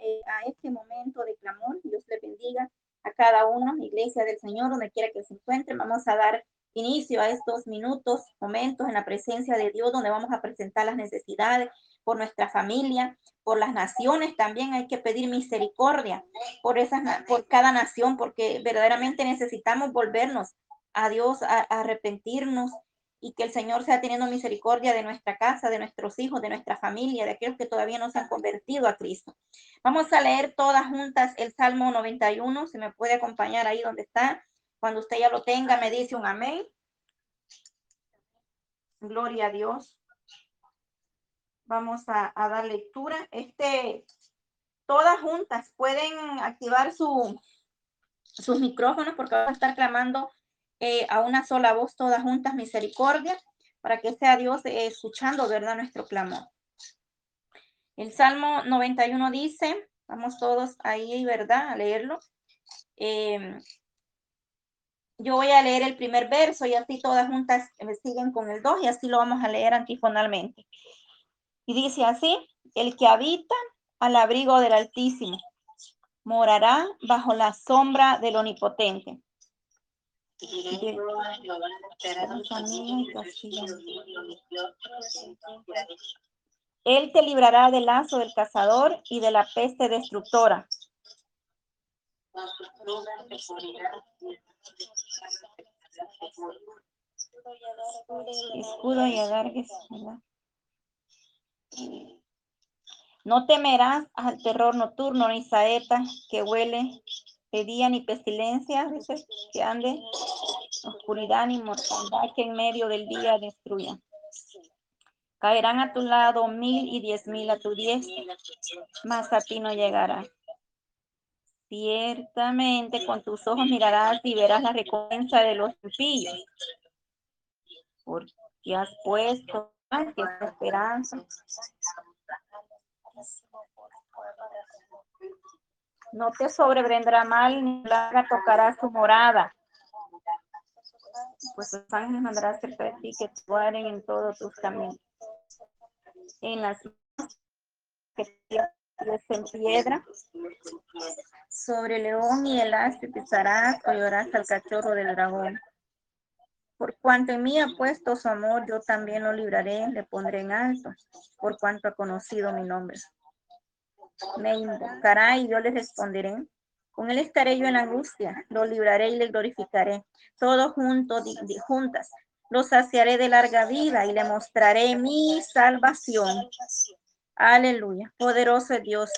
eh, a este momento de clamor. Dios le bendiga a cada uno, iglesia del Señor, donde quiera que se encuentre. Vamos a dar inicio a estos minutos, momentos en la presencia de Dios, donde vamos a presentar las necesidades por nuestra familia, por las naciones. También hay que pedir misericordia por esas, por cada nación, porque verdaderamente necesitamos volvernos a Dios, a, a arrepentirnos y que el Señor sea teniendo misericordia de nuestra casa, de nuestros hijos, de nuestra familia, de aquellos que todavía no se han convertido a Cristo. Vamos a leer todas juntas el Salmo 91, si me puede acompañar ahí donde está. Cuando usted ya lo tenga, me dice un amén. Gloria a Dios. Vamos a, dar lectura. Este, todas juntas pueden activar su, sus micrófonos porque va a estar clamando eh, a una sola voz, todas juntas, misericordia, para que sea Dios eh, escuchando, ¿verdad? Nuestro clamor. El Salmo 91 dice, vamos todos ahí, ¿verdad? A leerlo. Em, yo voy a leer el primer verso y así todas juntas me siguen con el 2 y así lo vamos a leer antifonalmente. Y dice así, el que habita al abrigo del Altísimo morará bajo la sombra del Él te librará del lazo del cazador y de la peste destructora. Escudo y adargues, No temerás al terror nocturno ni saeta que huele de día ni pestilencia, dice, que ande oscuridad ni mortandad que en medio del día destruya. Caerán a tu lado mil y diez mil a tu diestra, mas a ti no llegará. Ciertamente con tus ojos mirarás y verás la recompensa de los impíos, porque has puesto esperanza no te sobrevendrá mal ni la tocará su morada. Pues los ángeles mandarás cerca de ti que te guarden en todos tus caminos. En las que en piedra, sobre el león y el astre pisarás o llorarás al cachorro del dragón. Por cuanto en mí ha puesto su amor, yo también lo libraré, le pondré en alto, por cuanto ha conocido mi nombre me invocará y yo le responderé. Con él estaré yo en angustia, lo libraré y le glorificaré. Todos juntos, juntas, lo saciaré de larga vida y le mostraré mi salvación. Aleluya. Poderoso es Dios.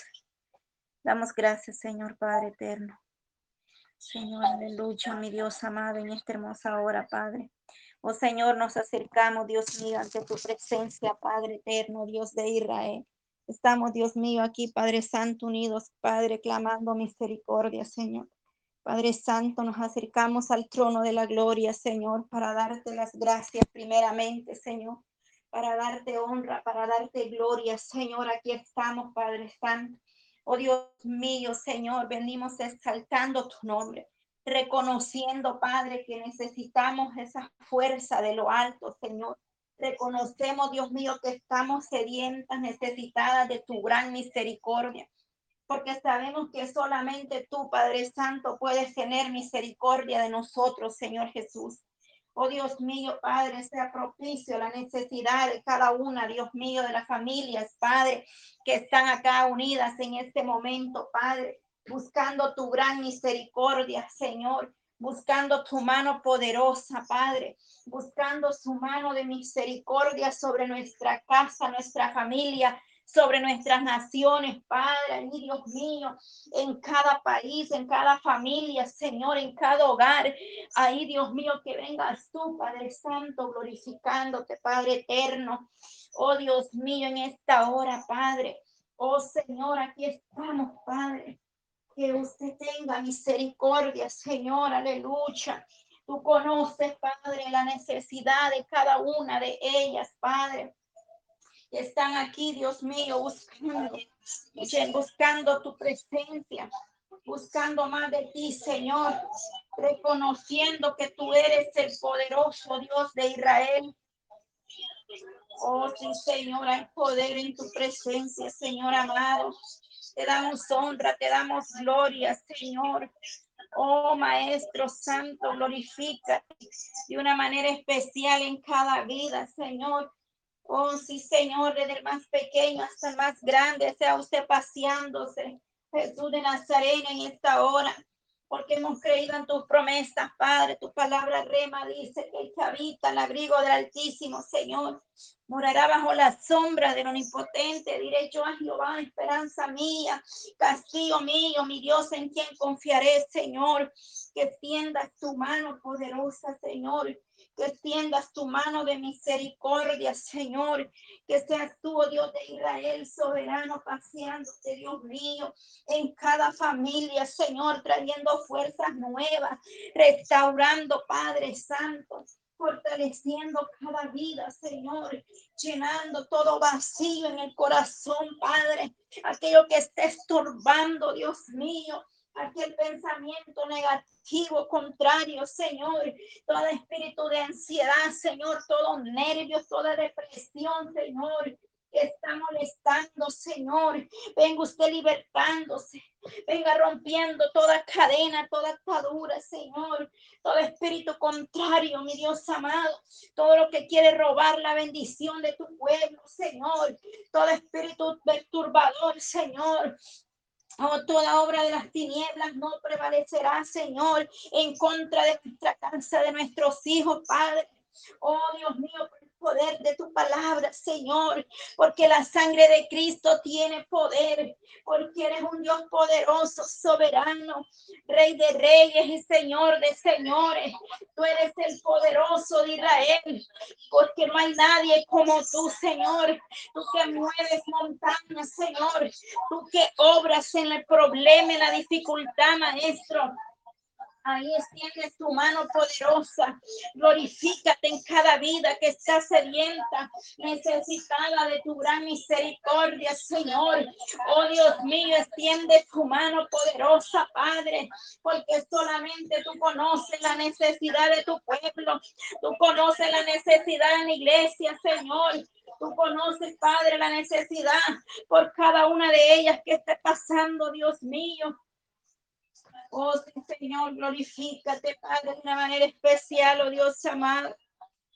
Damos gracias, Señor Padre eterno. Señor, aleluya, mi Dios amado, en esta hermosa hora, Padre. Oh Señor, nos acercamos, Dios mío, ante tu presencia, Padre eterno, Dios de Israel. Estamos, Dios mío, aquí, Padre Santo, unidos, Padre, clamando misericordia, Señor. Padre Santo, nos acercamos al trono de la gloria, Señor, para darte las gracias primeramente, Señor, para darte honra, para darte gloria, Señor. Aquí estamos, Padre Santo. Oh Dios mío, Señor, venimos exaltando tu nombre, reconociendo, Padre, que necesitamos esa fuerza de lo alto, Señor. Reconocemos, Dios mío, que estamos sedientas, necesitadas de tu gran misericordia, porque sabemos que solamente tú, Padre Santo, puedes tener misericordia de nosotros, Señor Jesús. Oh Dios mío, Padre, sea propicio la necesidad de cada una, Dios mío, de las familias, Padre, que están acá unidas en este momento, Padre, buscando tu gran misericordia, Señor buscando tu mano poderosa, Padre, buscando su mano de misericordia sobre nuestra casa, nuestra familia, sobre nuestras naciones, Padre, Dios mío, en cada país, en cada familia, Señor, en cada hogar. Ahí, Dios mío, que vengas tú, Padre Santo, glorificándote, Padre eterno. Oh Dios mío, en esta hora, Padre. Oh Señor, aquí estamos, Padre que usted tenga misericordia, Señor, aleluya. Tú conoces, Padre, la necesidad de cada una de ellas, Padre. están aquí, Dios mío, buscando, buscando tu presencia, buscando más de ti, Señor, reconociendo que tú eres el poderoso Dios de Israel. Oh, Señor, hay poder en tu presencia, Señor amado. Te damos honra, te damos gloria, Señor. Oh Maestro Santo, glorifica de una manera especial en cada vida, Señor. Oh sí, Señor, desde el más pequeño hasta el más grande, sea usted paseándose. Jesús de Nazaret en esta hora porque hemos creído en tus promesas, Padre. Tu palabra rema dice que el que habita el abrigo del Altísimo, Señor, morará bajo la sombra del Omnipotente. Diré yo a Jehová, esperanza mía, castillo mío, mi Dios en quien confiaré, Señor. Que extiendas tu mano poderosa, Señor que extiendas tu mano de misericordia, Señor, que seas tú, oh Dios de Israel, soberano, paseándote, Dios mío, en cada familia, Señor, trayendo fuerzas nuevas, restaurando, Padre Santo, fortaleciendo cada vida, Señor, llenando todo vacío en el corazón, Padre, aquello que esté estorbando, Dios mío, aquel pensamiento negativo, contrario, Señor, todo espíritu de ansiedad, Señor, todo nervios, toda depresión, Señor, está molestando, Señor. Venga usted libertándose, venga rompiendo toda cadena, toda atadura, Señor. Todo espíritu contrario, mi Dios amado, todo lo que quiere robar la bendición de tu pueblo, Señor. Todo espíritu perturbador, Señor. Oh, toda obra de las tinieblas no prevalecerá, Señor, en contra de nuestra casa, de nuestros hijos, Padre. Oh, Dios mío, poder de tu palabra, Señor, porque la sangre de Cristo tiene poder, porque eres un Dios poderoso, soberano, Rey de reyes y Señor de señores. Tú eres el poderoso de Israel, porque no hay nadie como tú, Señor. Tú que mueves montañas, Señor. Tú que obras en el problema, en la dificultad, Maestro. Ahí extiende tu mano poderosa. Glorifícate en cada vida que está sedienta, necesitada de tu gran misericordia, Señor. Oh Dios mío, extiende tu mano poderosa, Padre, porque solamente tú conoces la necesidad de tu pueblo. Tú conoces la necesidad en la iglesia, Señor. Tú conoces, Padre, la necesidad por cada una de ellas que esté pasando, Dios mío. Oh, Señor, glorifícate, Padre, de una manera especial, oh Dios amado.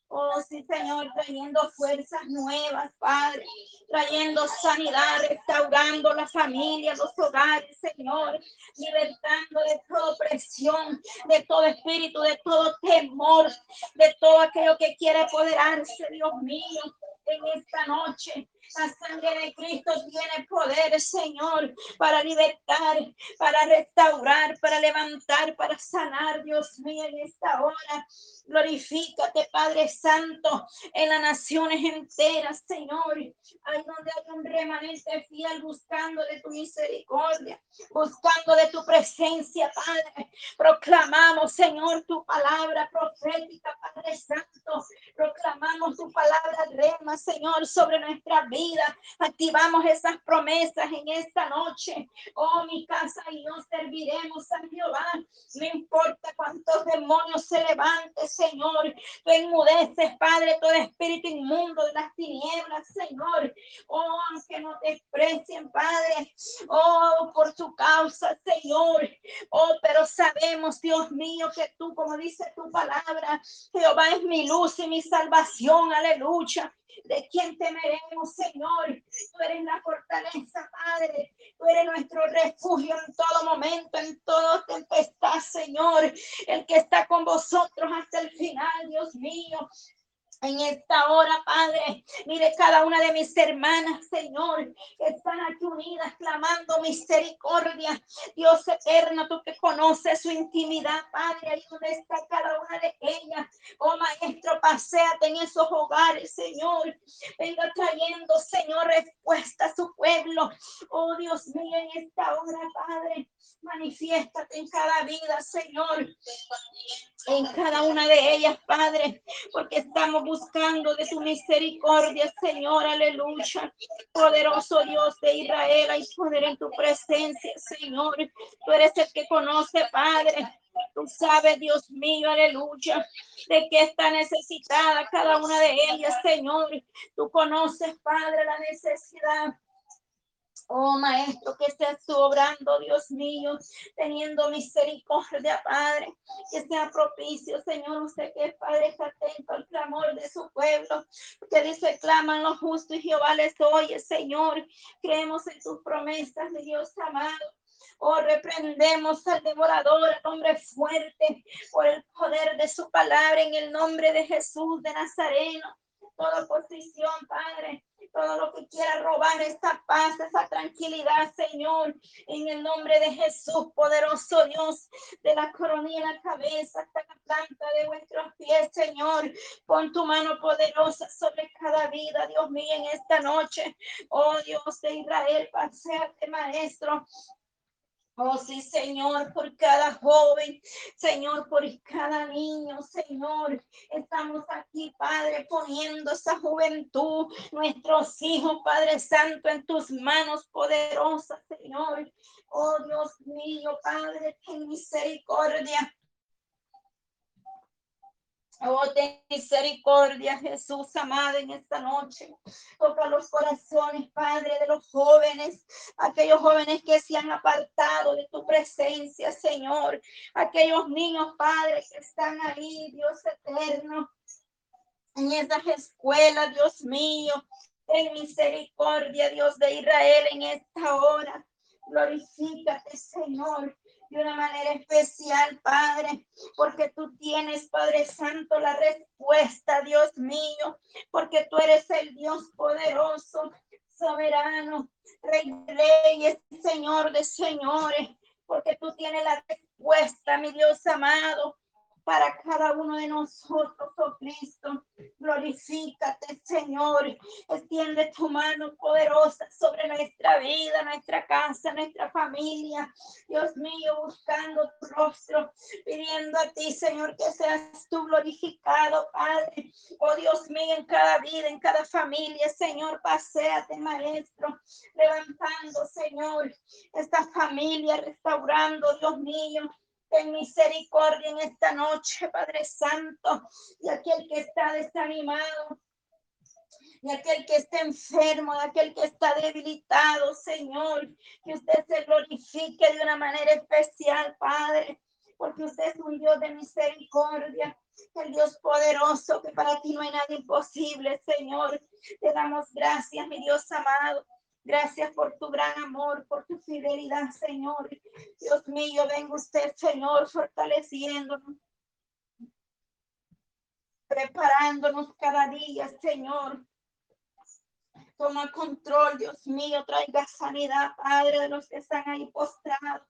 Oh, sí, Señor, trayendo fuerzas nuevas, Padre, trayendo sanidad, restaurando la familia, los hogares, Señor, libertando de toda opresión, de todo espíritu, de todo temor, de todo aquello que quiere apoderarse, Dios mío, en esta noche. La sangre de Cristo tiene poder, Señor, para libertar, para restaurar, para levantar, para sanar, Dios mío, en esta hora. Glorifícate, Padre Santo, en las naciones enteras, Señor. Ahí donde hay un remanente fiel buscando de tu misericordia, buscando de tu presencia, Padre. Proclamamos, Señor, tu palabra profética, Padre Santo. Proclamamos tu palabra rema, Señor, sobre nuestra vida. Activamos esas promesas en esta noche. Oh, mi casa y yo serviremos a Jehová. No importa cuántos demonios se levanten, Señor. Tú enmudeces, Padre, todo espíritu inmundo de las tinieblas, Señor. Oh, aunque no te desprecien, Padre. Oh, por su causa, Señor. Oh, pero sabemos, Dios mío, que tú, como dice tu palabra, Jehová es mi luz y mi salvación. Aleluya. ¿De quién temeremos, Señor? Tú eres la fortaleza, Padre. Tú eres nuestro refugio en todo momento, en toda tempestad, Señor. El que está con vosotros hasta el final, Dios mío en esta hora, Padre. Mire cada una de mis hermanas, Señor, están aquí unidas clamando misericordia. Dios eterno, tú que conoces su intimidad, Padre, ahí donde está cada una de ellas. Oh Maestro, paséate en esos hogares, Señor. Venga trayendo, Señor, respuesta a su pueblo. Oh Dios mío, en esta hora, Padre, manifiéstate en cada vida, Señor en cada una de ellas, Padre, porque estamos buscando de tu misericordia, Señor, aleluya. Poderoso Dios de Israel, hay poder en tu presencia, Señor. Tú eres el que conoce, Padre. Tú sabes, Dios mío, aleluya, de que está necesitada cada una de ellas, Señor. Tú conoces, Padre, la necesidad Oh Maestro, que estés obrando, Dios mío, teniendo misericordia, Padre, que sea propicio, Señor, usted que es Padre, está atento al clamor de su pueblo, que dice, claman los justos y Jehová les oye, Señor, creemos en tus promesas, mi Dios amado. Oh, reprendemos al devorador, al hombre fuerte, por el poder de su palabra, en el nombre de Jesús de Nazareno. Toda oposición, Padre, todo lo que quiera robar esta paz, esa tranquilidad, Señor, en el nombre de Jesús, poderoso Dios, de la coronilla la cabeza hasta la planta de vuestros pies, Señor. Pon tu mano poderosa sobre cada vida, Dios mío, en esta noche. Oh Dios de Israel, paseate, Maestro. Oh sí, Señor, por cada joven, Señor, por cada niño, Señor. Estamos aquí, Padre, poniendo esa juventud, nuestros hijos, Padre Santo, en tus manos poderosas, Señor. Oh Dios mío, Padre, ten misericordia. Oh, ten misericordia, Jesús amado, en esta noche. Toca los corazones, Padre, de los jóvenes, aquellos jóvenes que se han apartado de tu presencia, Señor. Aquellos niños, Padre, que están ahí, Dios eterno, en esas escuelas, Dios mío. Ten misericordia, Dios de Israel, en esta hora. Glorifícate, Señor de una manera especial, Padre, porque tú tienes, Padre Santo, la respuesta, Dios mío, porque tú eres el Dios poderoso, soberano, Rey de reyes, Señor de señores, porque tú tienes la respuesta, mi Dios amado, para cada uno de nosotros, oh Cristo. Glorifícate, Señor. Extiende tu mano poderosa sobre nuestra vida, nuestra casa, nuestra familia. Dios mío, buscando tu rostro, pidiendo a ti, Señor, que seas tú glorificado, Padre. Oh Dios mío, en cada vida, en cada familia, Señor, paséate, Maestro, levantando, Señor, esta familia, restaurando, Dios mío Ten misericordia en esta noche, Padre Santo, y aquel que está desanimado, y aquel que está enfermo, y aquel que está debilitado, Señor, que usted se glorifique de una manera especial, Padre, porque usted es un Dios de misericordia, el Dios poderoso, que para ti no hay nada imposible, Señor. Te damos gracias, mi Dios amado. Gracias por tu gran amor, por tu fidelidad, Señor. Dios mío, venga usted, Señor, fortaleciéndonos, preparándonos cada día, Señor. Toma control, Dios mío, traiga sanidad, Padre, de los que están ahí postrados.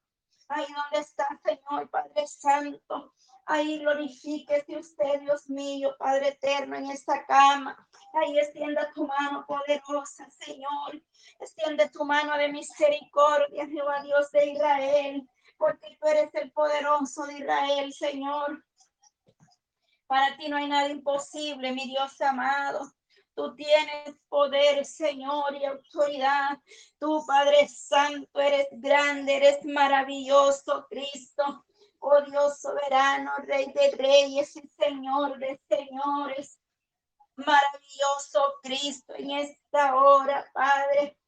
Ahí donde está, Señor, Padre Santo. Ahí glorifíquese usted, Dios mío, Padre eterno, en esta cama. Ahí extienda tu mano poderosa, Señor. Extiende tu mano de misericordia, Jehová Dios de Israel, porque tú eres el poderoso de Israel, Señor. Para ti no hay nada imposible, mi Dios amado. Tú tienes poder, Señor, y autoridad. Tú, Padre Santo, eres grande, eres maravilloso, Cristo. Oh Dios soberano, Rey de reyes y Señor de señores. Maravilloso Cristo en esta hora, Padre.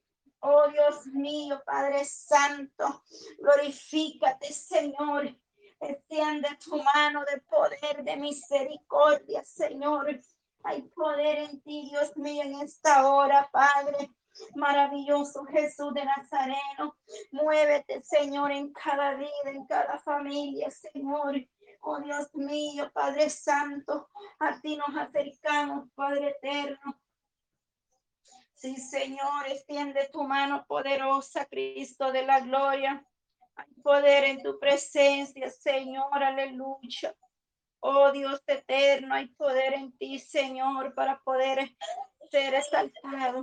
Oh Dios mío, Padre Santo, glorifícate, Señor. Extiende tu mano de poder, de misericordia, Señor. Hay poder en ti, Dios mío, en esta hora, Padre. Maravilloso Jesús de Nazareno. Muévete, Señor, en cada vida, en cada familia, Señor. Oh Dios mío, Padre Santo, a ti nos acercamos, Padre eterno. Sí, Señor, extiende tu mano poderosa, Cristo de la gloria. Hay poder en tu presencia, Señor, aleluya. Oh Dios eterno, hay poder en ti, Señor, para poder ser exaltado.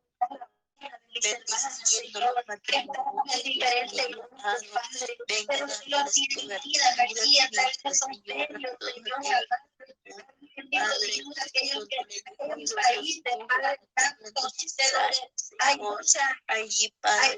diferente vida, García, son Señor, en el país de hay mucha, allí, Padre,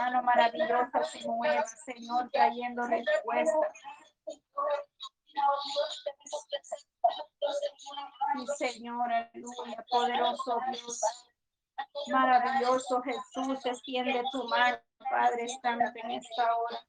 mano maravillosa se mueva, Señor, trayendo respuesta. Señor, aleluya, poderoso Dios, maravilloso Jesús, extiende tu mano, Padre, estamos en esta hora.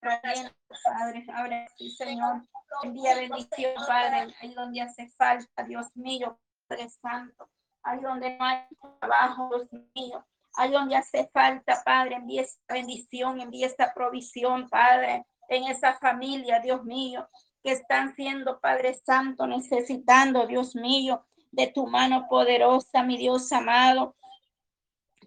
Padre, ahora sí, Señor, envía bendición, Padre, ahí donde hace falta, Dios mío, Padre Santo, ahí donde no hay trabajo, Dios mío, ahí donde hace falta, Padre, envía esta bendición, envía esta provisión, Padre, en esa familia, Dios mío, que están siendo, Padre Santo, necesitando, Dios mío, de tu mano poderosa, mi Dios amado,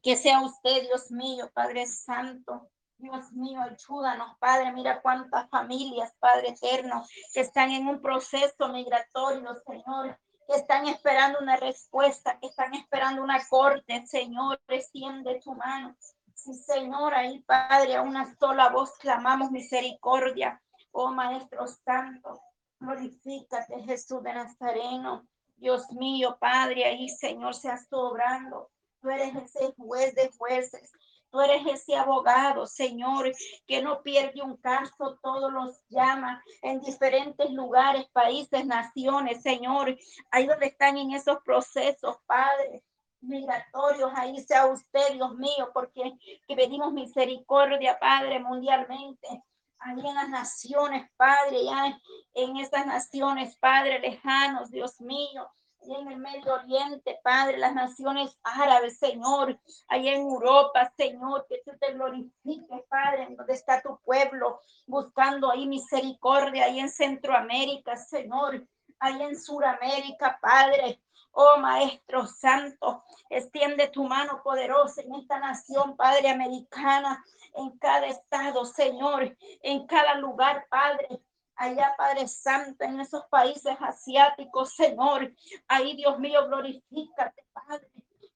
que sea usted, Dios mío, Padre Santo, Dios mío, ayúdanos, Padre. Mira cuántas familias, Padre eterno, que están en un proceso migratorio, Señor, que están esperando una respuesta, que están esperando una corte, Señor, extiende tu mano. Sí, Señor, ahí, Padre, a una sola voz clamamos misericordia. Oh Maestro Santo, glorifícate, Jesús de Nazareno. Dios mío, Padre, ahí, Señor, seas obrando. Tú eres ese juez de jueces. Tú eres ese abogado, Señor, que no pierde un caso, todos los llama en diferentes lugares, países, naciones, Señor, ahí donde están en esos procesos, Padre migratorios, ahí sea usted, Dios mío, porque que pedimos misericordia, Padre, mundialmente, ahí en las naciones, Padre, ya en esas naciones, Padre, lejanos, Dios mío, en el Medio Oriente, Padre, las naciones árabes, Señor, allá en Europa, Señor, que tú te glorifiques, Padre, en donde está tu pueblo, buscando ahí misericordia, ahí en Centroamérica, Señor, ahí en Suramérica, Padre. Oh Maestro Santo, extiende tu mano poderosa en esta nación, Padre americana, en cada estado, Señor, en cada lugar, Padre allá, Padre Santo, en esos países asiáticos, Señor. Ahí, Dios mío, glorifícate, Padre.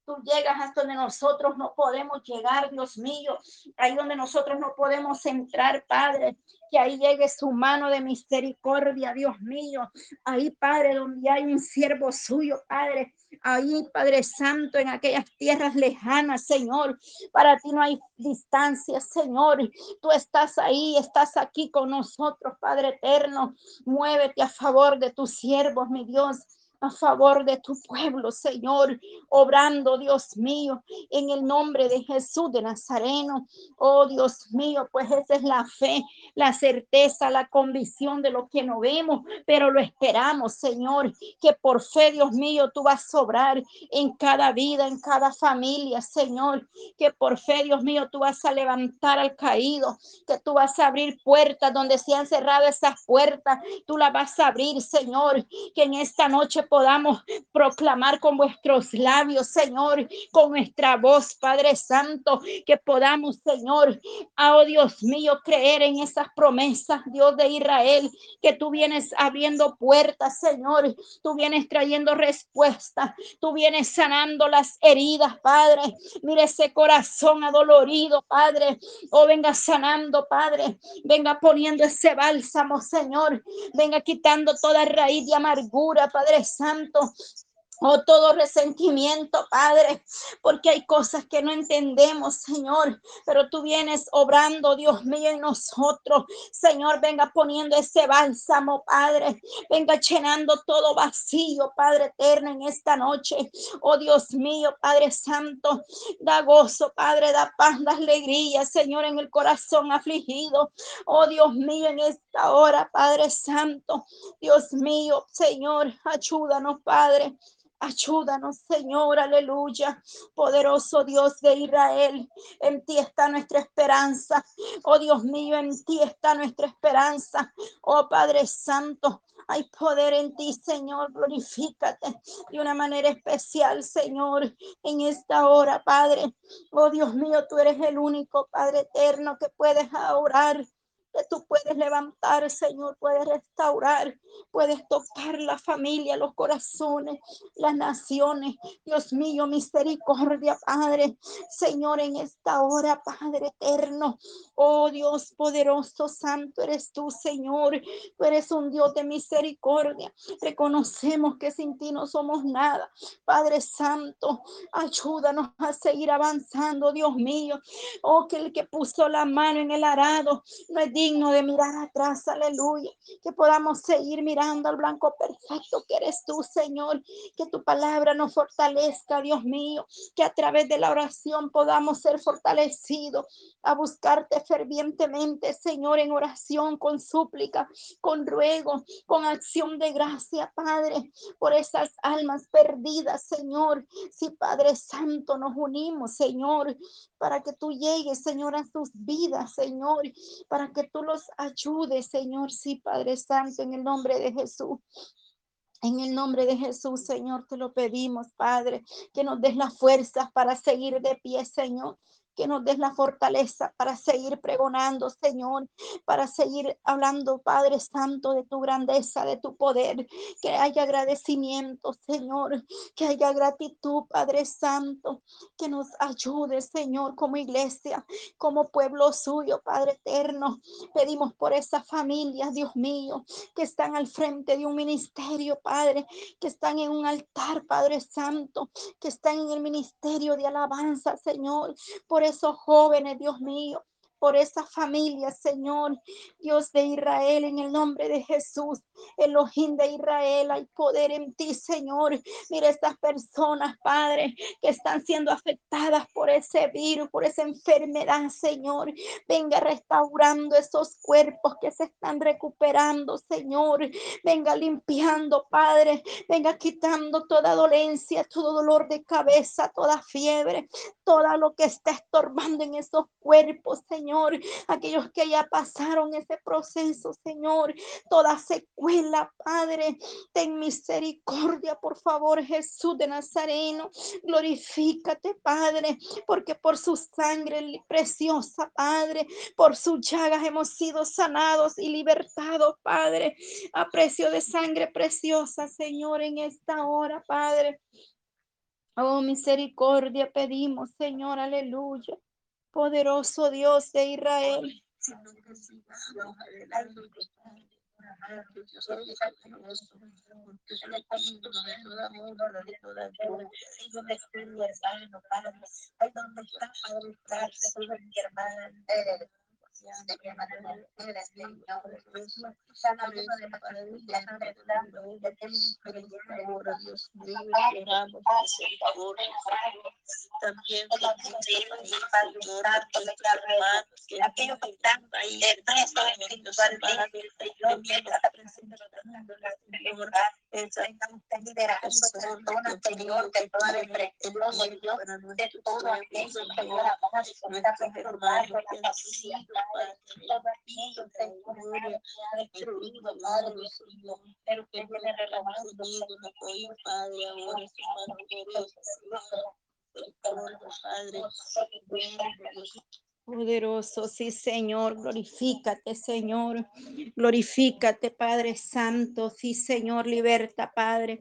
Tú llegas hasta donde nosotros no podemos llegar, Dios mío. Ahí donde nosotros no podemos entrar, Padre. Que ahí llegue su mano de misericordia, Dios mío. Ahí, Padre, donde hay un siervo suyo, Padre. ahí, Padre Santo, en aquellas tierras lejanas, Señor. Para ti no hay distancia, Señor. Tú estás ahí, estás aquí con nosotros, Padre eterno. Muévete a favor de tus siervos, mi Dios a favor de tu pueblo, Señor, obrando, Dios mío, en el nombre de Jesús de Nazareno. Oh, Dios mío, pues esa es la fe, la certeza, la convicción de lo que no vemos, pero lo esperamos, Señor, que por fe, Dios mío, tú vas a obrar en cada vida, en cada familia, Señor, que por fe, Dios mío, tú vas a levantar al caído, que tú vas a abrir puertas donde se han cerrado esas puertas, tú las vas a abrir, Señor, que en esta noche podamos proclamar con vuestros labios, Señor, con nuestra voz, Padre Santo, que podamos, Señor, oh Dios mío, creer en esas promesas, Dios de Israel, que tú vienes abriendo puertas, Señor, tú vienes trayendo respuestas, tú vienes sanando las heridas, Padre. Mire ese corazón adolorido, Padre. Oh, venga sanando, Padre. Venga poniendo ese bálsamo, Señor. Venga quitando toda raíz de amargura, Padre Santo. Oh, todo resentimiento, Padre, porque hay cosas que no entendemos, Señor, pero tú vienes obrando, Dios mío, en nosotros. Señor, venga poniendo ese bálsamo, Padre. Venga llenando todo vacío, Padre eterno, en esta noche. Oh, Dios mío, Padre Santo, da gozo, Padre, da paz, da alegría, Señor, en el corazón afligido. Oh, Dios mío, en esta hora, Padre Santo, Dios mío, Señor, ayúdanos, Padre. Ayúdanos, Señor, aleluya. Poderoso Dios de Israel, en ti está nuestra esperanza. Oh Dios mío, en ti está nuestra esperanza. Oh Padre Santo, hay poder en ti, Señor. Glorifícate de una manera especial, Señor, en esta hora, Padre. Oh Dios mío, tú eres el único Padre eterno que puedes orar que tú puedes levantar, Señor, puedes restaurar, puedes tocar la familia, los corazones, las naciones. Dios mío, misericordia, Padre. Señor, en esta hora, Padre eterno. Oh Dios poderoso, santo eres tú, Señor. Tú eres un Dios de misericordia. Reconocemos que sin ti no somos nada. Padre Santo, ayúdanos a seguir avanzando, Dios mío. Oh, que el que puso la mano en el arado no es digno de mirar atrás, aleluya. Que podamos seguir mirando al blanco perfecto que eres tú, Señor. Que tu palabra nos fortalezca, Dios mío. Que a través de la oración podamos ser fortalecidos a buscarte fervientemente, Señor, en oración, con súplica, con ruego, con acción de gracia, Padre, por esas almas perdidas, Señor. Si Padre Santo nos unimos, Señor, para que tú llegues, Señor, a sus vidas, Señor, para que tú los ayudes, Señor, sí, Padre Santo, en el nombre de Jesús. En el nombre de Jesús, Señor, te lo pedimos, Padre, que nos des las fuerzas para seguir de pie, Señor que nos des la fortaleza para seguir pregonando, Señor, para seguir hablando, Padre Santo, de tu grandeza, de tu poder, que haya agradecimiento, Señor, que haya gratitud, Padre Santo, que nos ayude, Señor, como iglesia, como pueblo suyo, Padre eterno. Pedimos por esas familias, Dios mío, que están al frente de un ministerio, Padre, que están en un altar, Padre Santo, que están en el ministerio de alabanza, Señor, por esos jóvenes, Dios mío, por esa familia, Señor, Dios de Israel, en el nombre de Jesús, Elohim de Israel, hay poder en ti, Señor. Mira estas personas, Padre, que están siendo afectadas por ese virus, por esa enfermedad, Señor. Venga restaurando esos cuerpos que se están recuperando, Señor. Venga limpiando, Padre. Venga quitando toda dolencia, todo dolor de cabeza, toda fiebre, todo lo que está estorbando en esos cuerpos, Señor. Señor, aquellos que ya pasaron ese proceso, Señor, toda secuela, Padre, ten misericordia, por favor, Jesús de Nazareno, glorifícate, Padre, porque por su sangre preciosa, Padre, por sus llagas hemos sido sanados y libertados, Padre, a precio de sangre preciosa, Señor, en esta hora, Padre. Oh, misericordia pedimos, Señor, aleluya poderoso Dios de Israel. Toda toda también que están ahí, Señor, mientras la de liderando todo Padre, Señor, nuestro hijo, Padre, Señor, pero que apoyo, Padre, ahora, hermano, glorioso, Padre, Poderoso, sí, Señor, glorifícate, Señor, glorifícate, Padre Santo, sí, Señor, liberta, Padre,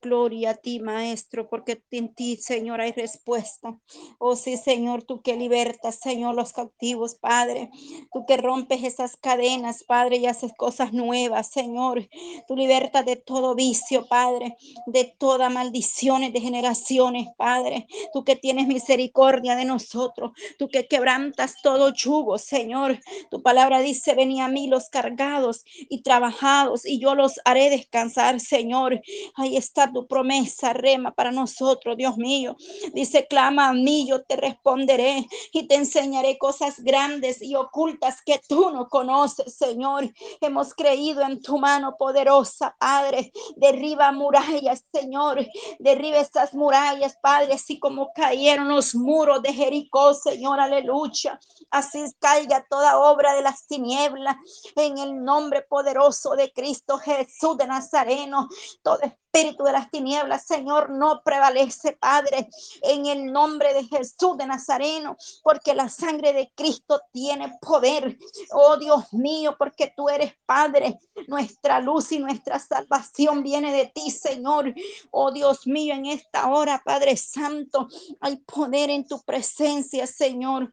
gloria a ti, Maestro, porque en ti, Señor, hay respuesta. Oh, sí, Señor, tú que libertas, Señor, los cautivos, Padre, tú que rompes esas cadenas, Padre, y haces cosas nuevas, Señor, tú libertas de todo vicio, Padre, de toda maldiciones de generaciones, Padre, tú que tienes misericordia de nosotros, tú que quebrantas todo yugo, Señor. Tu palabra dice, ven a mí los cargados y trabajados y yo los haré descansar, Señor. Ahí está tu promesa, rema para nosotros, Dios mío. Dice, clama a mí, yo te responderé y te enseñaré cosas grandes y ocultas que tú no conoces, Señor. Hemos creído en tu mano poderosa, Padre. Derriba murallas, Señor. Derriba estas murallas, Padre, así como cayeron los muros de Jericó, Señor. Aleluya. Así caiga toda obra de las tinieblas en el nombre poderoso de Cristo Jesús de Nazareno. Todo espíritu de las tinieblas, Señor, no prevalece, Padre, en el nombre de Jesús de Nazareno, porque la sangre de Cristo tiene poder. Oh Dios mío, porque tú eres Padre, nuestra luz y nuestra salvación viene de ti, Señor. Oh Dios mío, en esta hora, Padre Santo, hay poder en tu presencia, Señor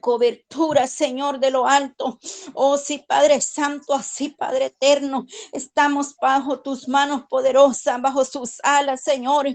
cobertura, Señor, de lo alto. Oh, sí, Padre Santo, así, Padre Eterno, estamos bajo tus manos poderosas, bajo sus alas, Señor.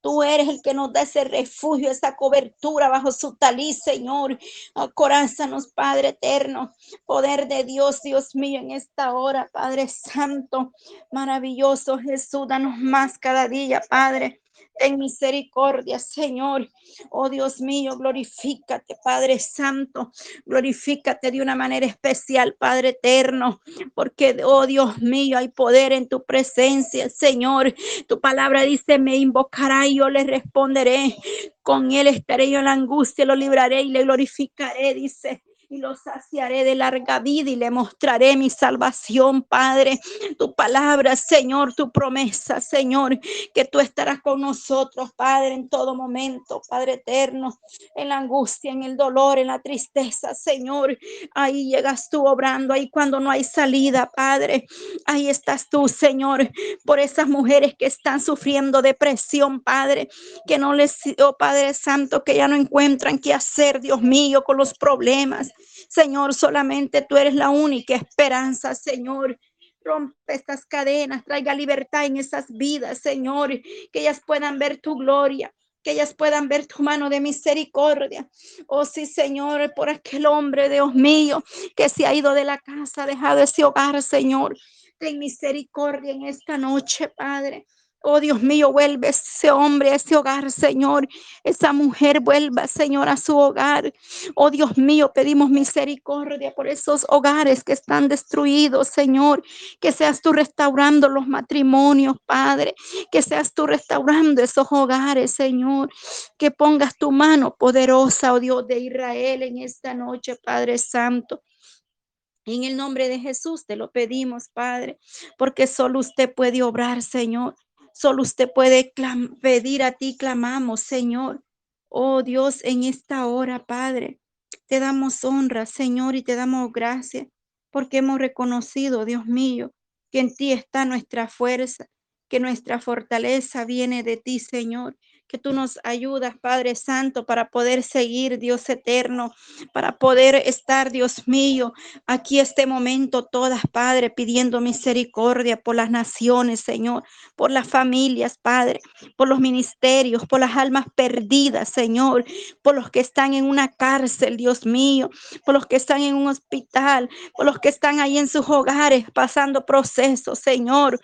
Tú eres el que nos da ese refugio, esa cobertura bajo su taliz, Señor. Oh, corázanos, Padre Eterno, poder de Dios, Dios mío, en esta hora, Padre Santo, maravilloso Jesús, danos más cada día, Padre en misericordia, Señor. Oh Dios mío, glorifícate, Padre Santo. Glorifícate de una manera especial, Padre eterno, porque, oh Dios mío, hay poder en tu presencia, Señor. Tu palabra dice, me invocará y yo le responderé. Con él estaré yo en la angustia, lo libraré y le glorificaré, dice y lo saciaré de larga vida y le mostraré mi salvación, Padre. Tu palabra, Señor, tu promesa, Señor, que tú estarás con nosotros, Padre, en todo momento, Padre eterno, en la angustia, en el dolor, en la tristeza, Señor. Ahí llegas tú obrando, ahí cuando no hay salida, Padre. Ahí estás tú, Señor, por esas mujeres que están sufriendo depresión, Padre, que no les, oh Padre Santo, que ya no encuentran qué hacer, Dios mío, con los problemas. Señor, solamente tú eres la única esperanza, Señor. Rompe estas cadenas, traiga libertad en esas vidas, Señor, que ellas puedan ver tu gloria, que ellas puedan ver tu mano de misericordia. Oh sí, Señor, por aquel hombre, Dios mío, que se ha ido de la casa, ha dejado ese hogar, Señor. Ten misericordia en esta noche, Padre. Oh Dios mío, vuelve ese hombre a ese hogar, Señor. Esa mujer vuelva, Señor, a su hogar. Oh Dios mío, pedimos misericordia por esos hogares que están destruidos, Señor. Que seas tú restaurando los matrimonios, Padre. Que seas tú restaurando esos hogares, Señor. Que pongas tu mano poderosa, oh Dios de Israel, en esta noche, Padre Santo. En el nombre de Jesús te lo pedimos, Padre, porque solo usted puede obrar, Señor. Solo usted puede pedir a ti, clamamos, Señor. Oh Dios, en esta hora, Padre, te damos honra, Señor, y te damos gracias, porque hemos reconocido, Dios mío, que en ti está nuestra fuerza, que nuestra fortaleza viene de ti, Señor, que tú nos ayudas, Padre Santo, para poder seguir, Dios eterno, para poder estar, Dios mío, aquí este momento todas, Padre, pidiendo misericordia por las naciones, Señor, por las familias, Padre, por los ministerios, por las almas perdidas, Señor, por los que están en una cárcel, Dios mío, por los que están en un hospital, por los que están ahí en sus hogares pasando procesos, Señor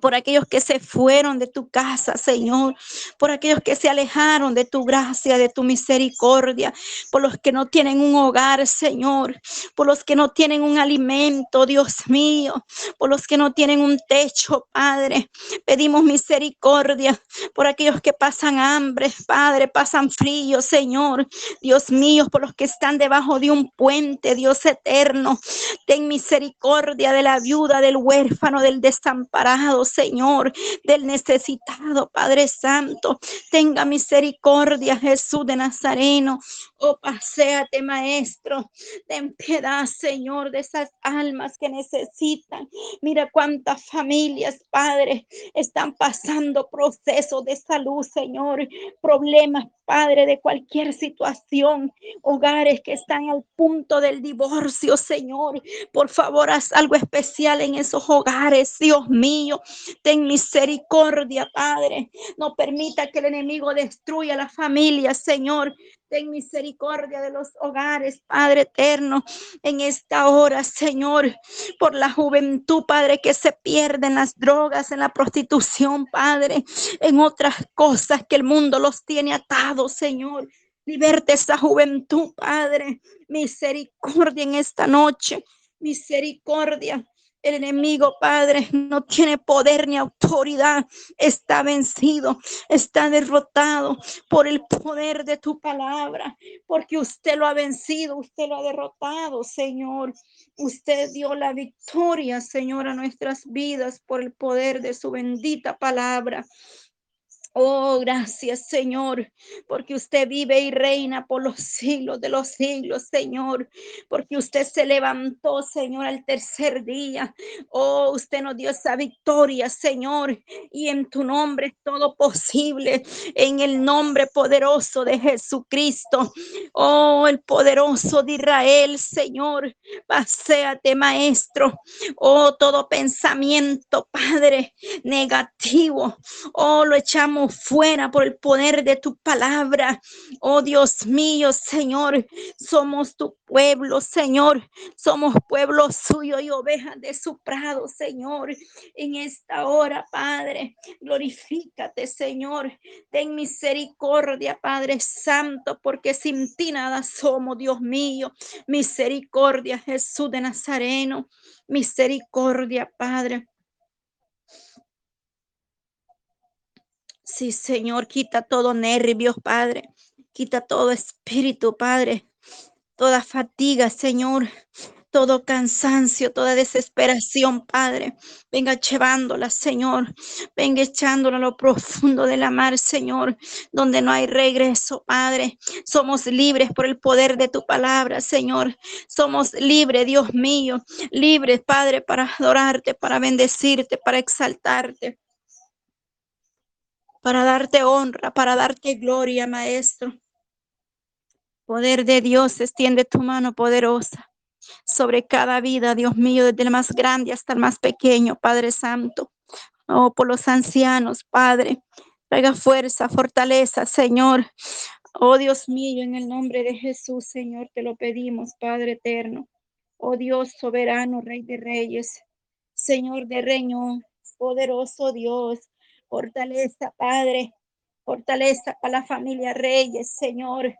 por aquellos que se fueron de tu casa, Señor, por aquellos que se alejaron de tu gracia, de tu misericordia, por los que no tienen un hogar, Señor, por los que no tienen un alimento, Dios mío, por los que no tienen un techo, Padre. Pedimos misericordia por aquellos que pasan hambre, Padre, pasan frío, Señor, Dios mío, por los que están debajo de un puente, Dios eterno. Ten misericordia de la viuda, del huérfano, del desamparado, Señor, del necesitado, Padre Santo. Tenga misericordia, Jesús de Nazareno. Oh, paséate, Maestro. Ten piedad, Señor, de esas almas que necesitan. Mira cuántas familias, Padre, están pasando procesos de salud, Señor. Problemas, Padre, de cualquier situación. Hogares que están al punto del divorcio, Señor. Por favor, haz algo especial en esos hogares, Dios mío. Ten misericordia, Padre. No permita que el enemigo destruya la familia, Señor. Ten misericordia de los hogares, Padre eterno, en esta hora, Señor, por la juventud, Padre, que se pierde en las drogas, en la prostitución, Padre, en otras cosas que el mundo los tiene atados, Señor. Liberte esa juventud, Padre. Misericordia en esta noche. Misericordia. El enemigo, Padre, no tiene poder ni autoridad. Está vencido, está derrotado por el poder de tu palabra, porque usted lo ha vencido, usted lo ha derrotado, Señor. Usted dio la victoria, Señor, a nuestras vidas por el poder de su bendita palabra. Oh, gracias, Señor, porque usted vive y reina por los siglos de los siglos, Señor, porque usted se levantó, Señor, al tercer día. Oh, usted nos dio esa victoria, Señor, y en tu nombre es todo posible, en el nombre poderoso de Jesucristo. Oh, el poderoso de Israel, Señor, paséate, Maestro. Oh, todo pensamiento, Padre, negativo. Oh, lo echamos fuera por el poder de tu palabra. Oh Dios mío, Señor, somos tu pueblo, Señor. Somos pueblo suyo y ovejas de su prado, Señor. En esta hora, Padre, glorifícate, Señor. Ten misericordia, Padre Santo, porque sin ti nada somos, Dios mío. Misericordia, Jesús de Nazareno. Misericordia, Padre. Sí, Señor, quita todo nervios, Padre. Quita todo espíritu, Padre. Toda fatiga, Señor. Todo cansancio, toda desesperación, Padre. Venga llevándola, Señor. Venga echándola a lo profundo de la mar, Señor, donde no hay regreso, Padre. Somos libres por el poder de tu palabra, Señor. Somos libres, Dios mío. Libres, Padre, para adorarte, para bendecirte, para exaltarte para darte honra, para darte gloria, Maestro. Poder de Dios, extiende tu mano poderosa sobre cada vida, Dios mío, desde el más grande hasta el más pequeño, Padre Santo. Oh, por los ancianos, Padre. Traiga fuerza, fortaleza, Señor. Oh Dios mío, en el nombre de Jesús, Señor, te lo pedimos, Padre eterno. Oh Dios soberano, Rey de Reyes, Señor de reino, poderoso Dios, Fortaleza, Padre. Fortaleza para la familia Reyes, Señor.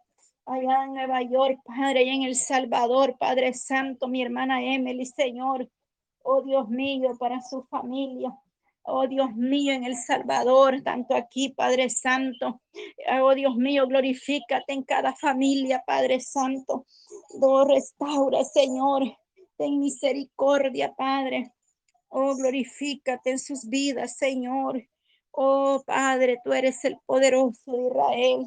Allá en Nueva York, Padre, y en El Salvador, Padre Santo, mi hermana Emily, Señor. Oh Dios mío, para su familia. Oh Dios mío, en El Salvador, tanto aquí, Padre Santo. Oh Dios mío, glorifícate en cada familia, Padre Santo. Oh, restaura, Señor. Ten misericordia, Padre. Oh, glorifícate en sus vidas, Señor. Oh Padre, tú eres el poderoso de Israel,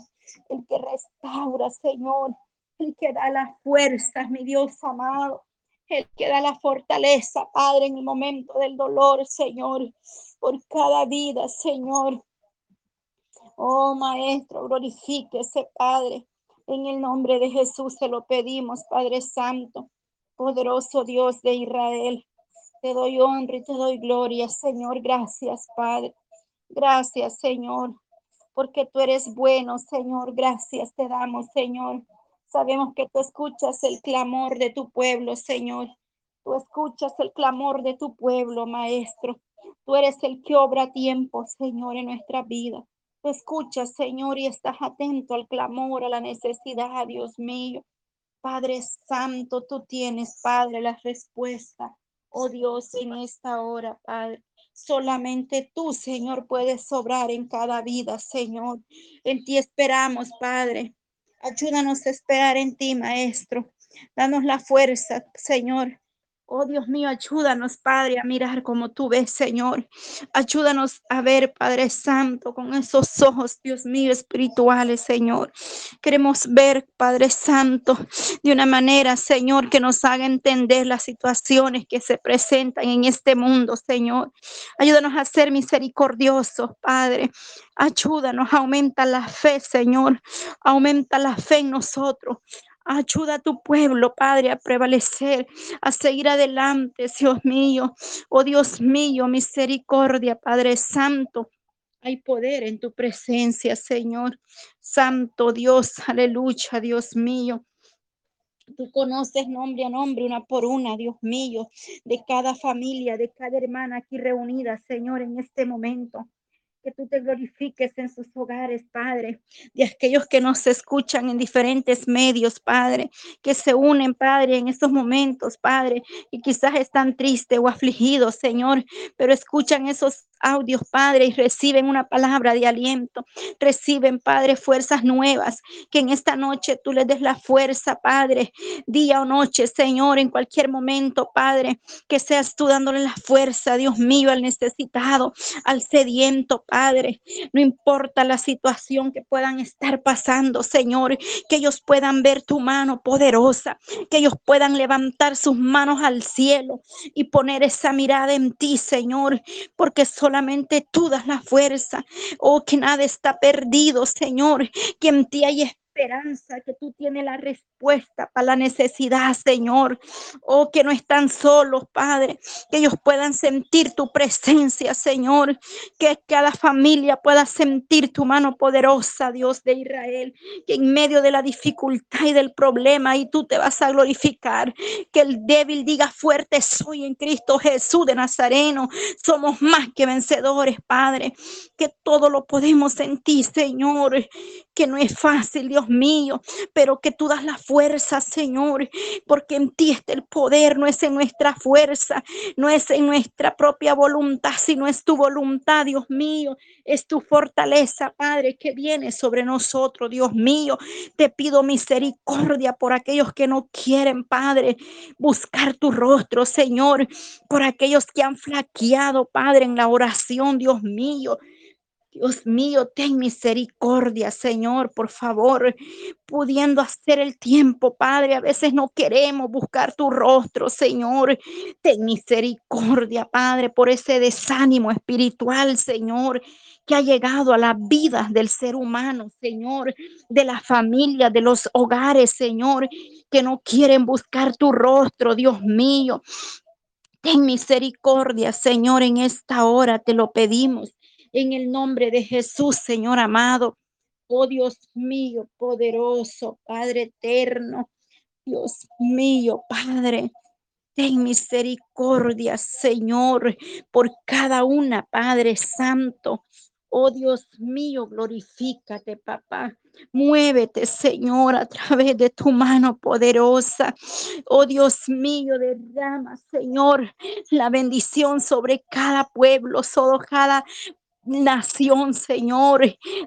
el que restaura, Señor, el que da las fuerzas, mi Dios amado, el que da la fortaleza, Padre, en el momento del dolor, Señor, por cada vida, Señor. Oh Maestro, glorifíquese, Padre. En el nombre de Jesús se lo pedimos, Padre Santo, poderoso Dios de Israel. Te doy honra y te doy gloria, Señor. Gracias, Padre. Gracias, Señor, porque tú eres bueno, Señor. Gracias te damos, Señor. Sabemos que tú escuchas el clamor de tu pueblo, Señor. Tú escuchas el clamor de tu pueblo, Maestro. Tú eres el que obra tiempo, Señor, en nuestra vida. Tú escuchas, Señor, y estás atento al clamor, a la necesidad, Dios mío. Padre Santo, tú tienes, Padre, la respuesta. Oh Dios, en esta hora, Padre. Solamente tú, Señor, puedes sobrar en cada vida, Señor. En ti esperamos, Padre. Ayúdanos a esperar en ti, Maestro. Danos la fuerza, Señor, Oh Dios mío, ayúdanos, Padre, a mirar como tú ves, Señor. Ayúdanos a ver, Padre Santo, con esos ojos, Dios mío, espirituales, Señor. Queremos ver, Padre Santo, de una manera, Señor, que nos haga entender las situaciones que se presentan en este mundo, Señor. Ayúdanos a ser misericordiosos, Padre. Ayúdanos, aumenta la fe, Señor. Aumenta la fe en nosotros. Ayuda a tu pueblo, Padre, a prevalecer, a seguir adelante, Dios mío. Oh Dios mío, misericordia, Padre Santo. Hay poder en tu presencia, Señor. Santo Dios, aleluya, Dios mío. Tú conoces nombre a nombre, una por una, Dios mío, de cada familia, de cada hermana aquí reunida, Señor, en este momento que tú te glorifiques en sus hogares, Padre, de aquellos que nos escuchan en diferentes medios, Padre, que se unen, Padre, en estos momentos, Padre, y quizás están tristes o afligidos, Señor, pero escuchan esos audios, Padre, y reciben una palabra de aliento, reciben, Padre, fuerzas nuevas, que en esta noche tú les des la fuerza, Padre, día o noche, Señor, en cualquier momento, Padre, que seas tú dándole la fuerza, Dios mío, al necesitado, al sediento, Padre. No importa la situación que puedan estar pasando, Señor, que ellos puedan ver tu mano poderosa, que ellos puedan levantar sus manos al cielo y poner esa mirada en ti, Señor, porque solamente tú das la fuerza. Oh, que nada está perdido, Señor, que en ti hay esperanza, que tú tienes la respuesta para la necesidad, Señor. Oh, que no están solos, Padre, que ellos puedan sentir tu presencia, Señor, que cada familia pueda sentir tu mano poderosa, Dios de Israel, que en medio de la dificultad y del problema, y tú te vas a glorificar, que el débil diga fuerte soy en Cristo Jesús de Nazareno, somos más que vencedores, Padre, que todo lo podemos sentir, Señor, que no es fácil, Dios mío, pero que tú das la fuerza, Señor, porque en ti está el poder, no es en nuestra fuerza, no es en nuestra propia voluntad, sino es tu voluntad, Dios mío, es tu fortaleza, Padre, que viene sobre nosotros, Dios mío. Te pido misericordia por aquellos que no quieren, Padre, buscar tu rostro, Señor, por aquellos que han flaqueado, Padre, en la oración, Dios mío. Dios mío, ten misericordia, Señor, por favor, pudiendo hacer el tiempo, Padre. A veces no queremos buscar tu rostro, Señor. Ten misericordia, Padre, por ese desánimo espiritual, Señor que ha llegado a la vida del ser humano, Señor, de la familia, de los hogares, Señor, que no quieren buscar tu rostro, Dios mío. Ten misericordia, Señor, en esta hora te lo pedimos en el nombre de Jesús, Señor amado. Oh Dios mío, poderoso, Padre eterno. Dios mío, Padre. Ten misericordia, Señor, por cada una, Padre Santo. Oh Dios mío, glorifícate, papá. Muévete, Señor, a través de tu mano poderosa. Oh Dios mío, derrama, Señor, la bendición sobre cada pueblo, sobre cada nación, Señor.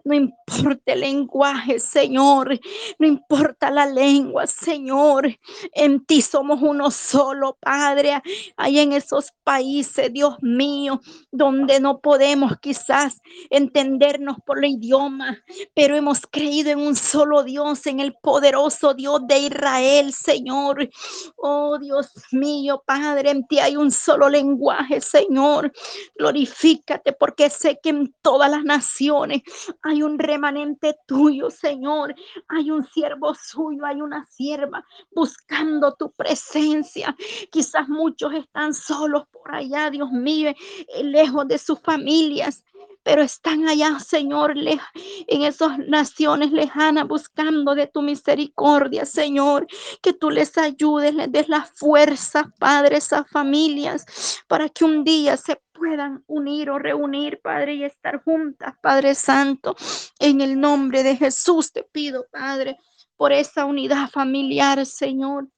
No importa el lenguaje, Señor. No importa la lengua, Señor. En ti somos uno solo, Padre. Hay en esos países, Dios mío, donde no podemos quizás entendernos por el idioma, pero hemos creído en un solo Dios, en el poderoso Dios de Israel, Señor. Oh Dios mío, Padre, en ti hay un solo lenguaje, Señor. Glorifícate porque sé que en todas las naciones hay un remanente tuyo, Señor. Hay un siervo suyo, hay una sierva buscando tu presencia. Quizás muchos están solos por allá, Dios mío, eh, lejos de sus familias pero están allá, Señor, en esas naciones lejanas buscando de tu misericordia, Señor, que tú les ayudes, les des la fuerza, Padre, esas familias, para que un día se puedan unir o reunir, Padre, y estar juntas, Padre Santo. En el nombre de Jesús te pido, Padre, por esa unidad familiar, Señor,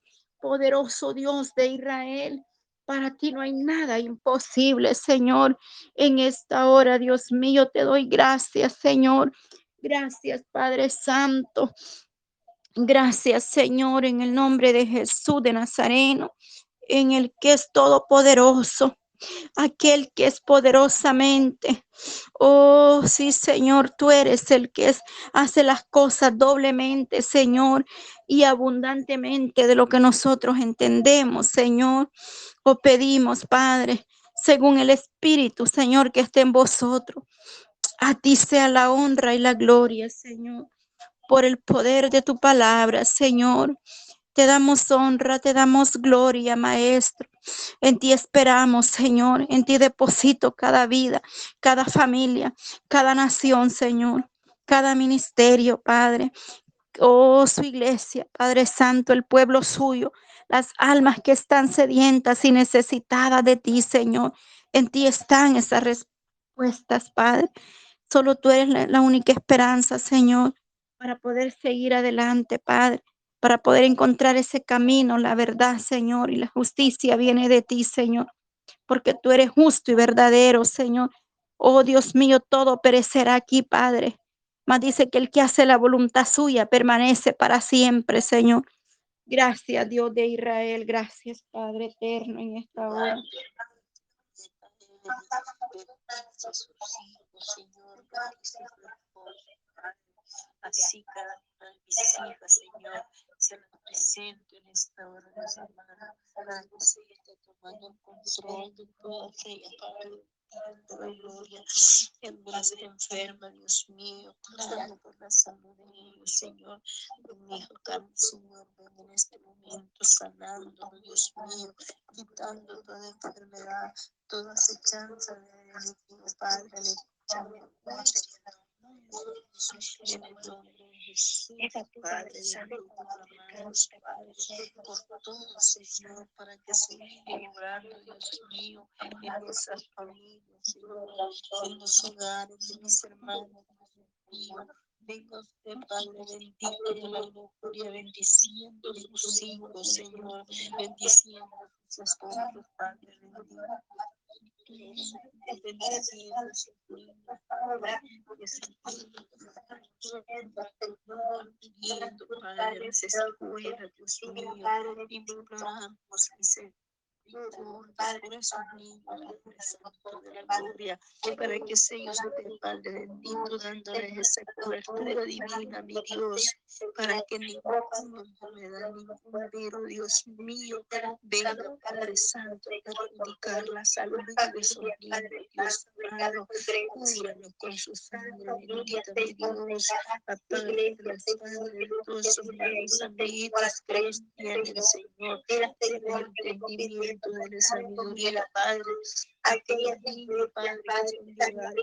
poderoso Dios de Israel. Para ti no hay nada imposible, Señor. En esta hora, Dios mío, te doy gracias, Señor. Gracias, Padre Santo. Gracias, Señor, en el nombre de Jesús de Nazareno, en el que es todopoderoso, aquel que es poderosamente. Oh, sí, Señor, tú eres el que es, hace las cosas doblemente, Señor, y abundantemente de lo que nosotros entendemos, Señor o pedimos, Padre, según el Espíritu, Señor, que esté en vosotros. A ti sea la honra y la gloria, Señor, por el poder de tu palabra, Señor. Te damos honra, te damos gloria, Maestro. En ti esperamos, Señor. En ti deposito cada vida, cada familia, cada nación, Señor. Cada ministerio, Padre. Oh, su iglesia, Padre Santo, el pueblo suyo las almas que están sedientas y necesitadas de ti, Señor. En ti están esas respuestas, Padre. Solo tú eres la, única esperanza, Señor, para poder seguir adelante, Padre, para poder encontrar ese camino, la verdad, Señor, y la justicia viene de ti, Señor, porque tú eres justo y verdadero, Señor. Oh Dios mío, todo perecerá aquí, Padre. Mas dice que el que hace la voluntad suya permanece para siempre, Señor. Gracias, Dios de Israel. Gracias, Padre eterno, en esta hora. Así cada una de mis hijas, Señor, se las presento en esta hora, mis hermanas, para que esté tomando el control de todas ellas, Padre de gloria, en las enfermas, Dios mío, clamo por la salud de ellos, Señor, de mi hijo Señor, en este momento sanando, Dios mío, quitando toda enfermedad, toda acechanza de enemigo, Padre, le Jesús, Padre, clamamos, Padre, por todo, Señor, para que se siga obrando, Dios mío, en esas familias, en los hogares de mis hermanos, Dios mío. Venga usted, Padre bendito de la gloria, bendiciendo sus hijos, Señor, bendiciendo sus esposos, Padre bendito escuelas, Dios mío, imploramos misericordia gloria, para que ellos estén, Padre bendito, dándoles esa cobertura divina, mi Dios, para que ninguna enfermedad, ningún virus, Dios mío, venga, Padre Santo, a perjudicar la salud de esos niños, Dios amado, cúbranos con su sangre Dios, aparte de las todos los tienen, Señor, el entendimiento de la sabiduría, Padre, aquellas niños, Padre, Señor,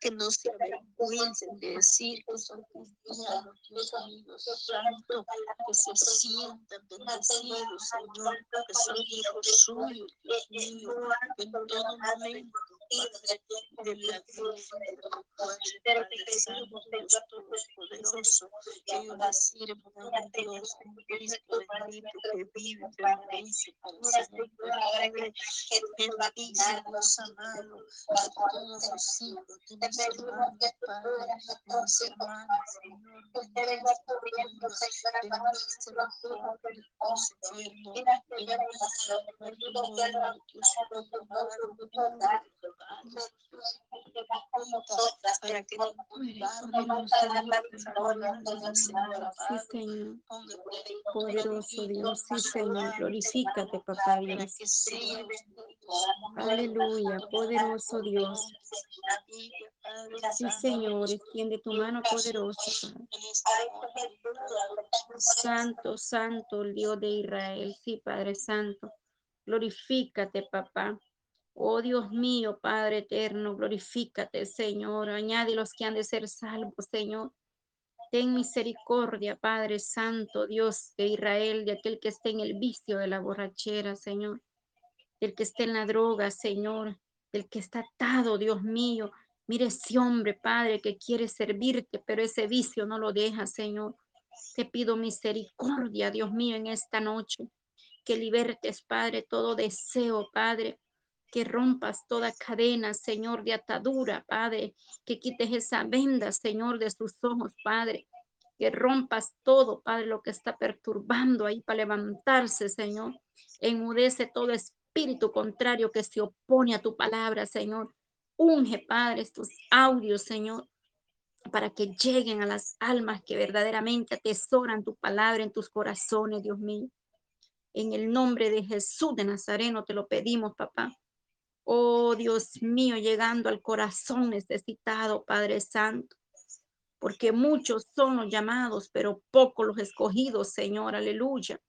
que no se avergüencen de decir que son cristianos, Dios mío, santo, que se sientan bendecidos, Señor, que son hijos suyos, Dios mío, en todo momento de la Padre Santo, Dios Todopoderoso, que ellos le sirvan a un Dios, Cristo bendito que vive, siempre. Padre, bendice Dios amado a todos los hijos de mis hermanos, de mis hermanas, Señor, bendice bendice a todos los enfermos, bendice a todo el mundo, Nosotras para que Sí, Señor. Poderoso Dios, sí, Señor. Glorifícate, papá Dios. Aleluya, poderoso Dios. Sí, Señor, extiende tu mano poderosa. Santo, santo, el Dios de Israel. Sí, Padre Santo. Glorifícate, papá. Oh Dios mío, Padre eterno, glorifícate, Señor. Añade los que han de ser salvos, Señor. Ten misericordia, Padre Santo, Dios de Israel, de aquel que esté en el vicio de la borrachera, Señor. Del que esté en la droga, Señor. Del que está atado, Dios mío. Mire ese hombre, Padre, que quiere servirte, pero ese vicio no lo deja, Señor. Te pido misericordia, Dios mío, en esta noche. Que libertes, Padre, todo deseo, Padre que rompas toda cadena, Señor, de atadura, Padre, que quites esa venda, Señor, de sus ojos, Padre, que rompas todo, Padre, lo que está perturbando ahí para levantarse, Señor. Enmudece todo espíritu contrario que se opone a tu palabra, Señor. Unge, Padre, estos audios, Señor, para que lleguen a las almas que verdaderamente atesoran tu palabra en tus corazones, Dios mío. En el nombre de Jesús de Nazareno te lo pedimos, papá. Oh Dios mío, llegando al corazón necesitado, Padre Santo, porque muchos son los llamados, pero pocos los escogidos, Señor, aleluya.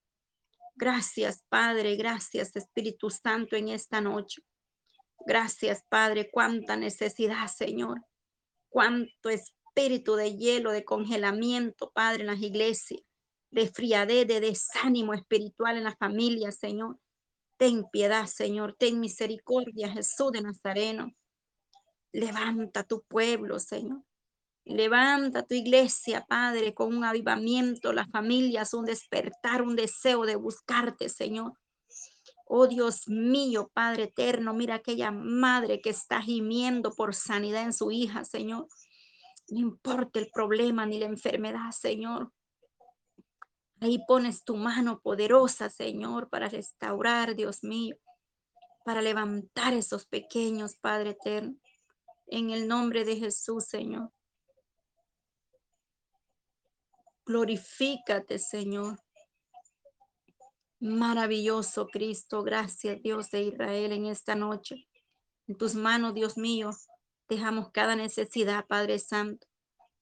Gracias, Padre, gracias, Espíritu Santo, en esta noche. Gracias, Padre, cuánta necesidad, Señor. Cuánto espíritu de hielo, de congelamiento, Padre, en las iglesias, de friadez, de desánimo espiritual en las familias, Señor. Ten piedad, Señor, ten misericordia, Jesús de Nazareno. Levanta tu pueblo, Señor. Levanta tu iglesia, Padre, con un avivamiento, las familias, un despertar, un deseo de buscarte, Señor. Oh Dios mío, Padre eterno, mira aquella madre que está gimiendo por sanidad en su hija, Señor. No importa el problema ni la enfermedad, Señor. Ahí pones tu mano poderosa, Señor, para restaurar, Dios mío, para levantar esos pequeños, Padre eterno. En el nombre de Jesús, Señor. Glorifícate, Señor. Maravilloso Cristo, gracias Dios de Israel en esta noche. En tus manos, Dios mío, dejamos cada necesidad, Padre Santo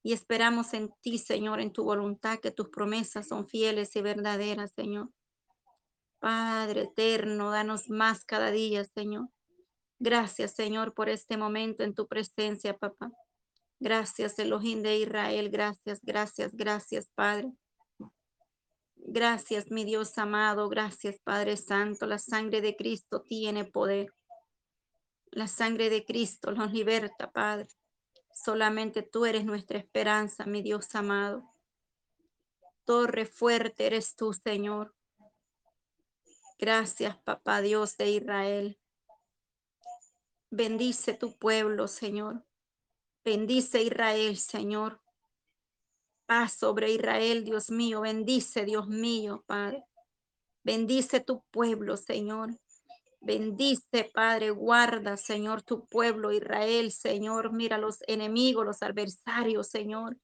y esperamos en ti, Señor, en tu voluntad, que tus promesas son fieles y verdaderas, Señor. Padre eterno, danos más cada día, Señor. Gracias, Señor, por este momento en tu presencia, papá. Gracias, Elohim de Israel. Gracias, gracias, gracias, Padre. Gracias, mi Dios amado. Gracias, Padre Santo. La sangre de Cristo tiene poder. La sangre de Cristo nos liberta, Padre. Solamente tú eres nuestra esperanza, mi Dios amado. Torre fuerte eres tú, Señor. Gracias, Papá Dios de Israel. Bendice tu pueblo, Señor. Bendice Israel, Señor. Paz sobre Israel, Dios mío. Bendice, Dios mío, Padre. Bendice tu pueblo, Señor. Bendice, Padre, guarda, Señor, tu pueblo, Israel, Señor. Mira los enemigos, los adversarios, Señor.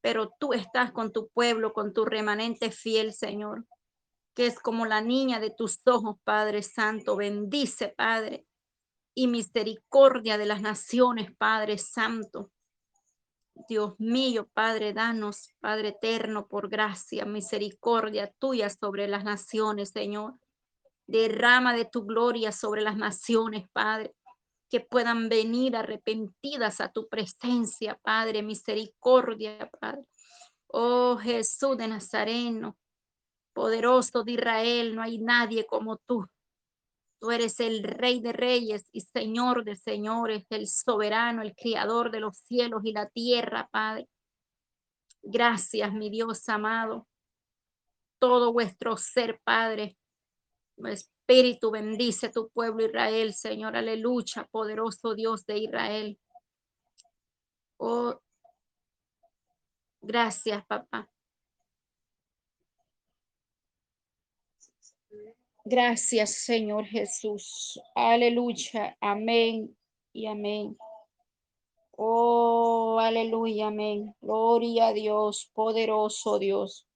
Pero tú estás con tu pueblo, con tu remanente fiel, Señor, que es como la niña de tus ojos, Padre Santo. Bendice, Padre, y misericordia de las naciones, Padre Santo. Dios mío, Padre, danos, Padre eterno, por gracia, misericordia tuya sobre las naciones, Señor. Derrama de tu gloria sobre las naciones, Padre, que puedan venir arrepentidas a tu presencia, Padre, misericordia, Padre. Oh Jesús de Nazareno, poderoso de Israel, no hay nadie como tú. Tú eres el rey de reyes y señor de señores, el soberano, el criador de los cielos y la tierra, Padre. Gracias, mi Dios amado. Todo vuestro ser, Padre, Espíritu bendice tu pueblo Israel, Señor, aleluya, poderoso Dios de Israel. Oh, gracias, papá. Gracias, Señor Jesús. Aleluya. Amén y amén. Oh, aleluya, amén. Gloria a Dios, poderoso Dios.